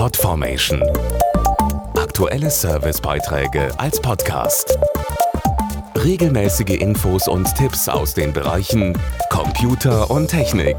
Podformation. Aktuelle Servicebeiträge als Podcast. Regelmäßige Infos und Tipps aus den Bereichen Computer und Technik.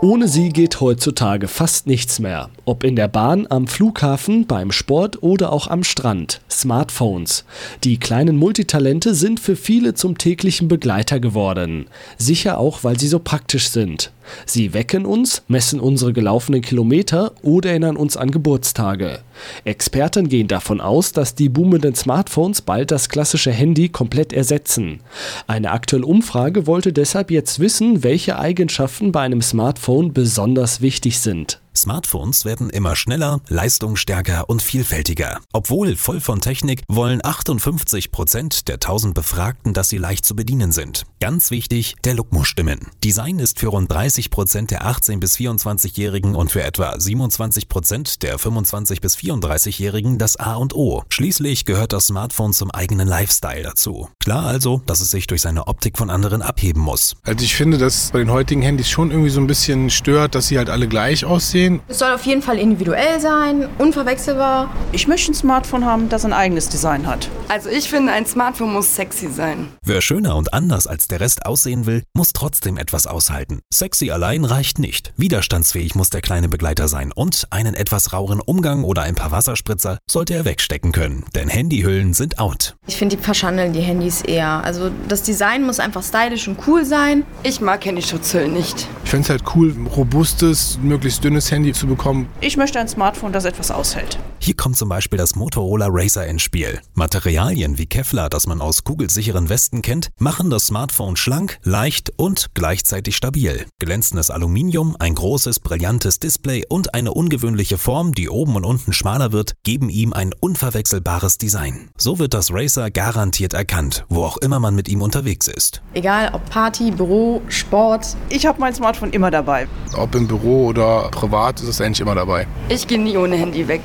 Ohne sie geht heutzutage fast nichts mehr. Ob in der Bahn, am Flughafen, beim Sport oder auch am Strand. Smartphones. Die kleinen Multitalente sind für viele zum täglichen Begleiter geworden. Sicher auch, weil sie so praktisch sind. Sie wecken uns, messen unsere gelaufenen Kilometer oder erinnern uns an Geburtstage. Experten gehen davon aus, dass die boomenden Smartphones bald das klassische Handy komplett ersetzen. Eine aktuelle Umfrage wollte deshalb jetzt wissen, welche Eigenschaften bei einem Smartphone besonders wichtig sind. Smartphones werden immer schneller, leistungsstärker und vielfältiger. Obwohl voll von Technik, wollen 58 Prozent der 1000 Befragten, dass sie leicht zu bedienen sind. Ganz wichtig, der Look muss stimmen. Design ist für rund 30 Prozent der 18- bis 24-Jährigen und für etwa 27 Prozent der 25- bis 34-Jährigen das A und O. Schließlich gehört das Smartphone zum eigenen Lifestyle dazu. Klar also, dass es sich durch seine Optik von anderen abheben muss. Also ich finde, dass bei den heutigen Handys schon irgendwie so ein bisschen stört, dass sie halt alle gleich aussehen sehen. Es soll auf jeden Fall individuell sein, unverwechselbar. Ich möchte ein Smartphone haben, das ein eigenes Design hat. Also ich finde, ein Smartphone muss sexy sein. Wer schöner und anders als der Rest aussehen will, muss trotzdem etwas aushalten. Sexy allein reicht nicht. Widerstandsfähig muss der kleine Begleiter sein und einen etwas raueren Umgang oder ein paar Wasserspritzer sollte er wegstecken können, denn Handyhüllen sind out. Ich finde, die verschandeln die Handys eher. Also das Design muss einfach stylisch und cool sein. Ich mag Handyschutzhüllen nicht. Ich finde es halt cool, robustes, möglichst dünnes Handy zu bekommen. Ich möchte ein Smartphone, das etwas aushält. Hier kommt zum Beispiel das Motorola Racer ins Spiel. Materialien wie Kevlar, das man aus kugelsicheren Westen kennt, machen das Smartphone schlank, leicht und gleichzeitig stabil. Glänzendes Aluminium, ein großes, brillantes Display und eine ungewöhnliche Form, die oben und unten schmaler wird, geben ihm ein unverwechselbares Design. So wird das Racer garantiert erkannt, wo auch immer man mit ihm unterwegs ist. Egal ob Party, Büro, Sport. Ich habe mein Smartphone immer dabei. Ob im Büro oder privat ist es eigentlich immer dabei. Ich gehe nie ohne Handy weg.